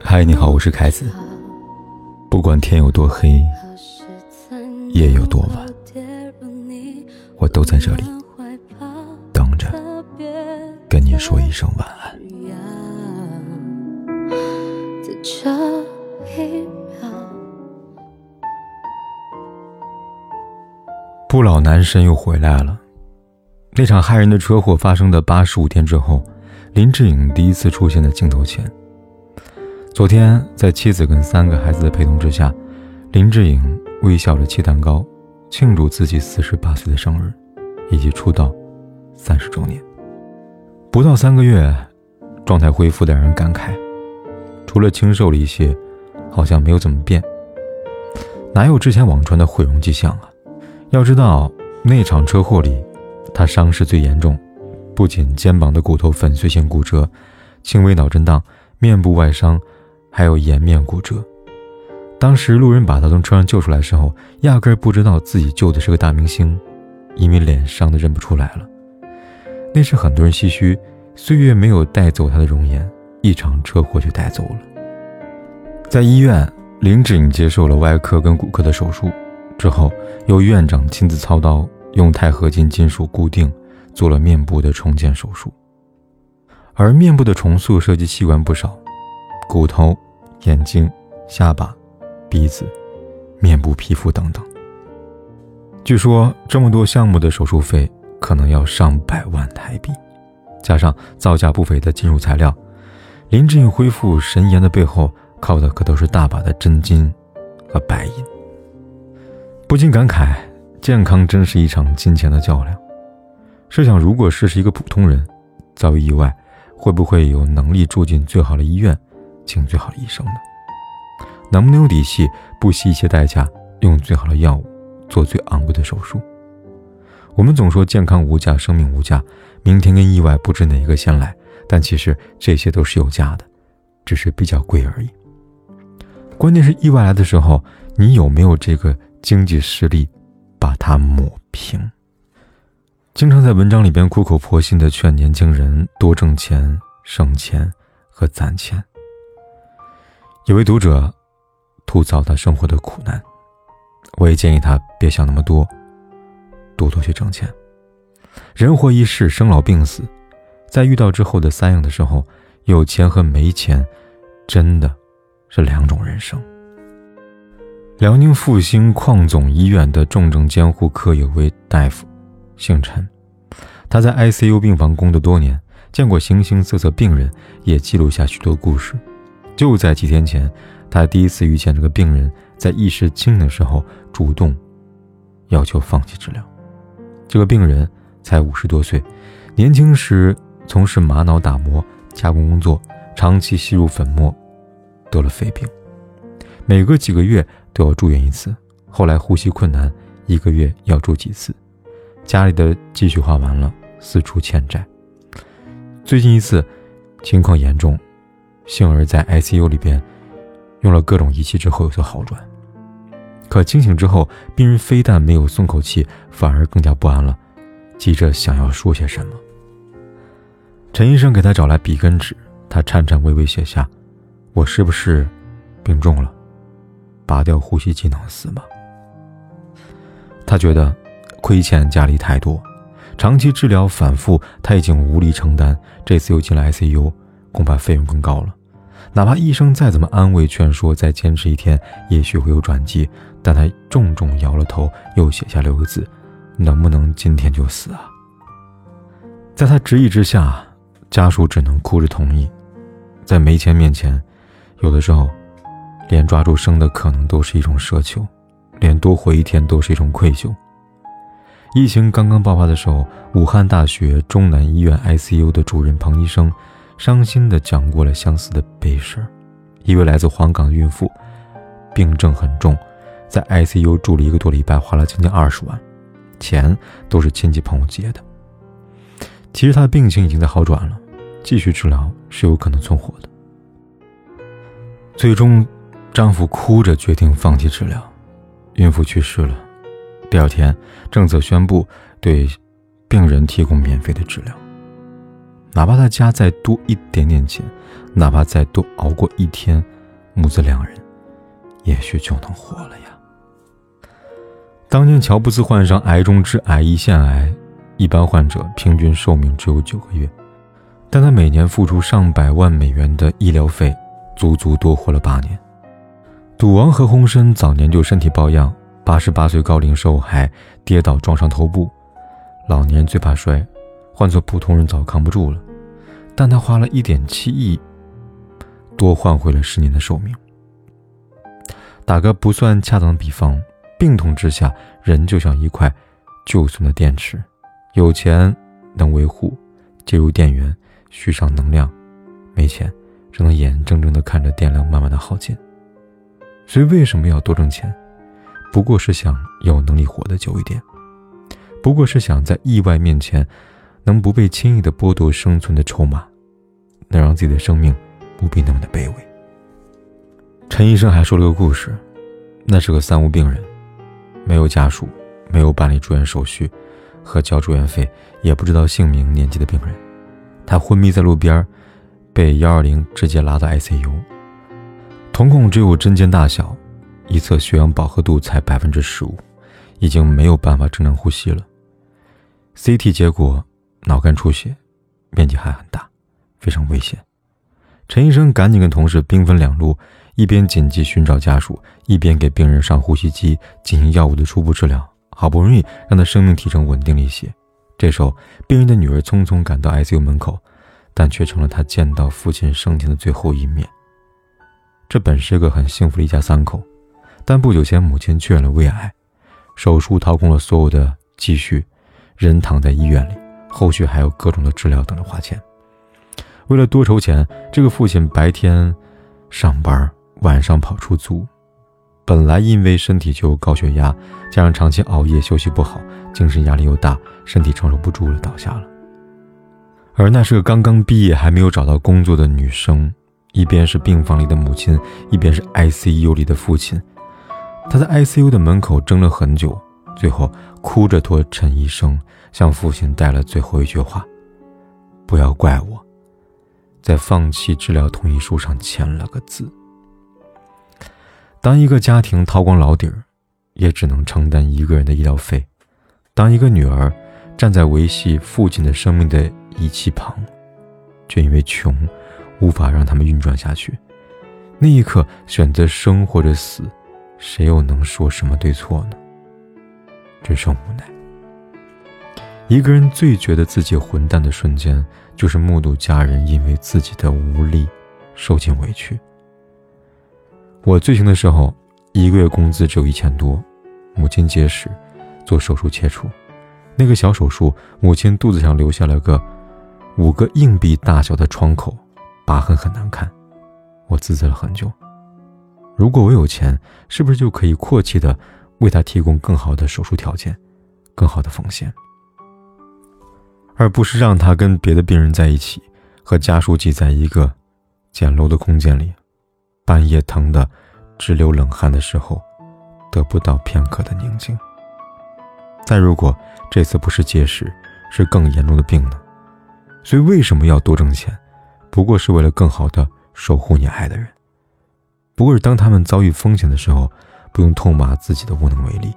嗨，你好，我是凯子。不管天有多黑，夜有多晚，我都在这里等着跟你说一声晚安。不老男神又回来了。那场骇人的车祸发生的八十五天之后，林志颖第一次出现在镜头前。昨天，在妻子跟三个孩子的陪同之下，林志颖微笑着切蛋糕，庆祝自己四十八岁的生日，以及出道三十周年。不到三个月，状态恢复的让人感慨，除了清瘦了一些，好像没有怎么变。哪有之前网传的毁容迹象啊？要知道，那场车祸里。他伤势最严重，不仅肩膀的骨头粉碎性骨折，轻微脑震荡，面部外伤，还有颜面骨折。当时路人把他从车上救出来的时候，压根儿不知道自己救的是个大明星，因为脸伤的认不出来了。那时很多人唏嘘，岁月没有带走他的容颜，一场车祸却带走了。在医院，林志颖接受了外科跟骨科的手术，之后由院长亲自操刀。用钛合金金属固定，做了面部的重建手术。而面部的重塑涉及器官不少，骨头、眼睛、下巴、鼻子、面部皮肤等等。据说这么多项目的手术费可能要上百万台币，加上造价不菲的金属材料，林志颖恢复神颜的背后，靠的可都是大把的真金和白银。不禁感慨。健康真是一场金钱的较量。试想，如果是是一个普通人，遭遇意外，会不会有能力住进最好的医院，请最好的医生呢？能不能有底气，不惜一切代价，用最好的药物，做最昂贵的手术？我们总说健康无价，生命无价，明天跟意外不知哪个先来，但其实这些都是有价的，只是比较贵而已。关键是意外来的时候，你有没有这个经济实力？把它抹平。经常在文章里边苦口婆心的劝年轻人多挣钱、省钱和攒钱。有位读者吐槽他生活的苦难，我也建议他别想那么多，多多去挣钱。人活一世，生老病死，在遇到之后的三样的时候，有钱和没钱，真的是两种人生。辽宁阜新矿总医院的重症监护科有位大夫，姓陈，他在 ICU 病房工作多年，见过形形色色病人，也记录下许多故事。就在几天前，他第一次遇见这个病人，在意识清的时候主动要求放弃治疗。这个病人才五十多岁，年轻时从事玛瑙打磨加工工作，长期吸入粉末，得了肺病，每隔几个月。都要住院一次，后来呼吸困难，一个月要住几次，家里的积蓄花完了，四处欠债。最近一次，情况严重，幸而在 ICU 里边用了各种仪器之后有所好转。可清醒之后，病人非但没有松口气，反而更加不安了，急着想要说些什么。陈医生给他找来笔跟纸，他颤颤巍巍写下：“我是不是病重了？”拔掉呼吸机能死吗？他觉得亏欠家里太多，长期治疗反复，他已经无力承担。这次又进了 ICU，恐怕费用更高了。哪怕医生再怎么安慰劝说，再坚持一天，也许会有转机。但他重重摇了头，又写下六个字：“能不能今天就死啊？”在他执意之下，家属只能哭着同意。在没钱面前，有的时候。连抓住生的可能都是一种奢求，连多活一天都是一种愧疚。疫情刚刚爆发的时候，武汉大学中南医院 ICU 的主任彭医生伤心地讲过了相似的悲事一位来自黄冈的孕妇，病症很重，在 ICU 住了一个多礼拜，花了将近二十万，钱都是亲戚朋友借的。其实她的病情已经在好转了，继续治疗是有可能存活的。最终。丈夫哭着决定放弃治疗，孕妇去世了。第二天，政策宣布对病人提供免费的治疗。哪怕他家再多一点点钱，哪怕再多熬过一天，母子两人也许就能活了呀。当年乔布斯患上癌中之癌——胰腺癌，一般患者平均寿命只有九个月，但他每年付出上百万美元的医疗费，足足多活了八年。赌王何鸿燊早年就身体抱恙，八十八岁高龄时候还跌倒撞伤头部，老年人最怕摔。换做普通人早扛不住了，但他花了一点七亿，多换回了十年的寿命。打个不算恰当的比方，病痛之下，人就像一块旧损的电池，有钱能维护，接入电源，续上能量；没钱，只能眼睁睁地看着电量慢慢的耗尽。所以为什么要多挣钱？不过是想有能力活得久一点，不过是想在意外面前。能不被轻易的剥夺生存的筹码，能让自己的生命不必那么的卑微。陈医生还说了个故事，那是个三无病人，没有家属，没有办理住院手续和交住院费，也不知道姓名年纪的病人。他昏迷在路边，被幺二零直接拉到 ICU，瞳孔只有针尖大小，一侧血氧饱和度才百分之十五，已经没有办法正常呼吸了。CT 结果。脑干出血，面积还很大，非常危险。陈医生赶紧跟同事兵分两路，一边紧急寻找家属，一边给病人上呼吸机，进行药物的初步治疗。好不容易让他生命体征稳定了一些。这时候，病人的女儿匆匆赶到 ICU 门口，但却成了他见到父亲生前的最后一面。这本是个很幸福的一家三口，但不久前母亲确认了胃癌，手术掏空了所有的积蓄，人躺在医院里。后续还有各种的治疗等着花钱。为了多筹钱，这个父亲白天上班，晚上跑出租。本来因为身体就有高血压，加上长期熬夜休息不好，精神压力又大，身体承受不住了，倒下了。而那是个刚刚毕业还没有找到工作的女生，一边是病房里的母亲，一边是 ICU 里的父亲。他在 ICU 的门口争了很久，最后哭着托陈医生。向父亲带了最后一句话：“不要怪我，在放弃治疗同意书上签了个字。”当一个家庭掏光老底儿，也只能承担一个人的医疗费；当一个女儿站在维系父亲的生命的仪器旁，却因为穷，无法让他们运转下去，那一刻选择生或者死，谁又能说什么对错呢？只剩无奈。一个人最觉得自己混蛋的瞬间，就是目睹家人因为自己的无力受尽委屈。我最穷的时候，一个月工资只有一千多，母亲结石，做手术切除，那个小手术，母亲肚子上留下了个五个硬币大小的创口，疤痕很难看，我自责了很久。如果我有钱，是不是就可以阔气的为他提供更好的手术条件，更好的奉献？而不是让他跟别的病人在一起，和家属挤在一个简陋的空间里，半夜疼的直流冷汗的时候，得不到片刻的宁静。再如果这次不是结石，是更严重的病呢？所以为什么要多挣钱？不过是为了更好的守护你爱的人。不过是当他们遭遇风险的时候，不用痛骂自己的无能为力，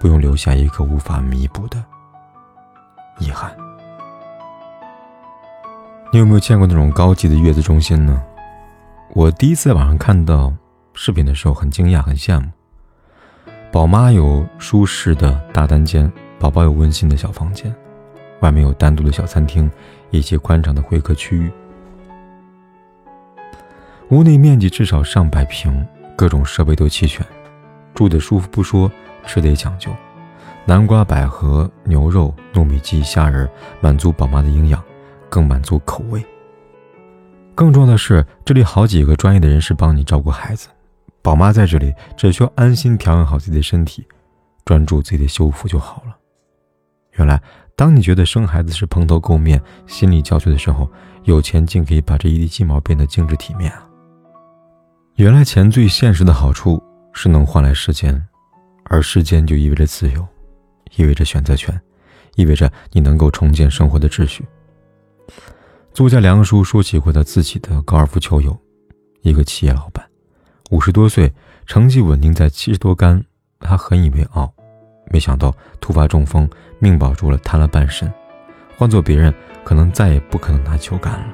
不用留下一个无法弥补的。遗憾，你有没有见过那种高级的月子中心呢？我第一次在网上看到视频的时候，很惊讶，很羡慕。宝妈有舒适的大单间，宝宝有温馨的小房间，外面有单独的小餐厅以及宽敞的会客区域。屋内面积至少上百平，各种设备都齐全，住的舒服不说，吃的也讲究。南瓜、百合、牛肉、糯米鸡、虾仁，满足宝妈的营养，更满足口味。更重要的是，这里好几个专业的人士帮你照顾孩子，宝妈在这里只需要安心调养好自己的身体，专注自己的修复就好了。原来，当你觉得生孩子是蓬头垢面、心力交瘁的时候，有钱竟可以把这一地鸡毛变得精致体面啊！原来，钱最现实的好处是能换来时间，而时间就意味着自由。意味着选择权，意味着你能够重建生活的秩序。作家梁叔说起过他自己的高尔夫球友，一个企业老板，五十多岁，成绩稳定在七十多杆，他很以为傲，没想到突发中风，命保住了，瘫了半身。换做别人，可能再也不可能拿球杆了。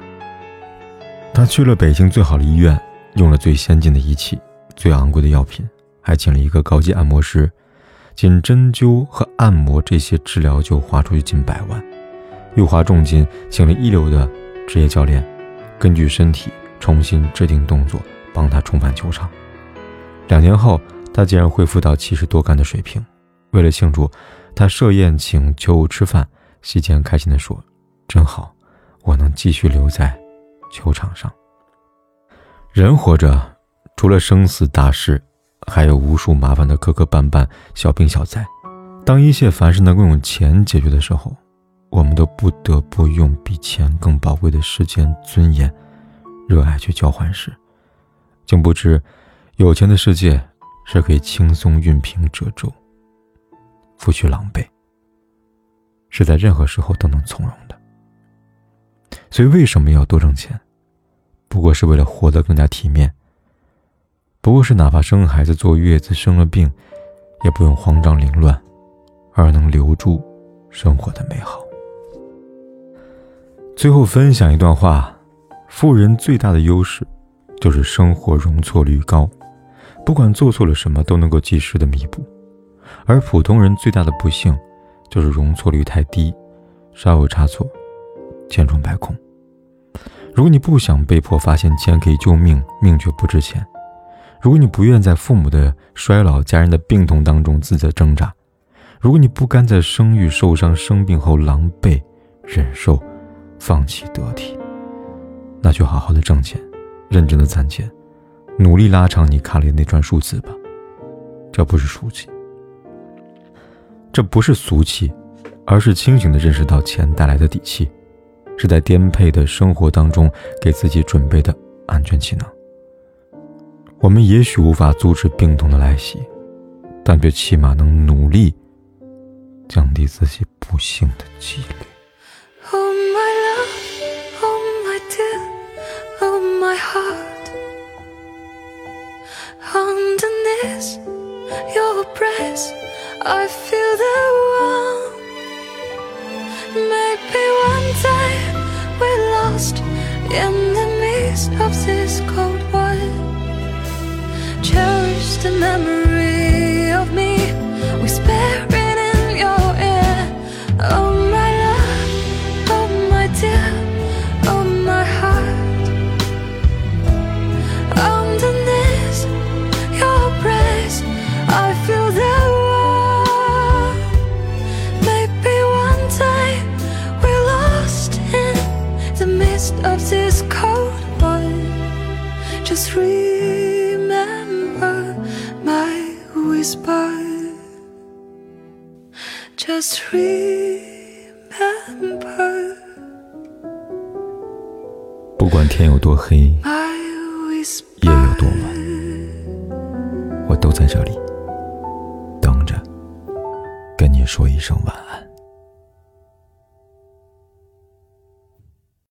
他去了北京最好的医院，用了最先进的仪器、最昂贵的药品，还请了一个高级按摩师，仅针灸和按摩这些治疗就花出去近百万，又花重金请了一流的职业教练，根据身体重新制定动作，帮他重返球场。两年后，他竟然恢复到七十多杆的水平。为了庆祝，他设宴请球友吃饭。席间开心地说：“真好，我能继续留在球场上。人活着，除了生死大事，还有无数麻烦的磕磕绊绊、小病小灾。当一切凡事能够用钱解决的时候，我们都不得不用比钱更宝贵的时间、尊严、热爱去交换时，竟不知有钱的世界是可以轻松熨平褶皱，拂去狼狈。”是在任何时候都能从容的。所以，为什么要多挣钱？不过是为了活得更加体面。不过是哪怕生孩子、坐月子、生了病，也不用慌张凌乱，而能留住生活的美好。最后分享一段话：富人最大的优势，就是生活容错率高，不管做错了什么，都能够及时的弥补；而普通人最大的不幸。就是容错率太低，稍有差错，千疮百孔。如果你不想被迫发现钱可以救命，命却不值钱；如果你不愿在父母的衰老、家人的病痛当中自责挣扎；如果你不甘在生育、受伤、生病后狼狈忍受、放弃得体，那就好好的挣钱，认真的攒钱，努力拉长你卡里的那串数字吧。这不是俗气。这不是俗气，而是清醒的认识到钱带来的底气，是在颠沛的生活当中给自己准备的安全气囊。我们也许无法阻止病痛的来袭，但却起码能努力降低自己不幸的几率。Just remember. 不管天有多黑，夜有多晚，我都在这里等着，跟你说一声晚安。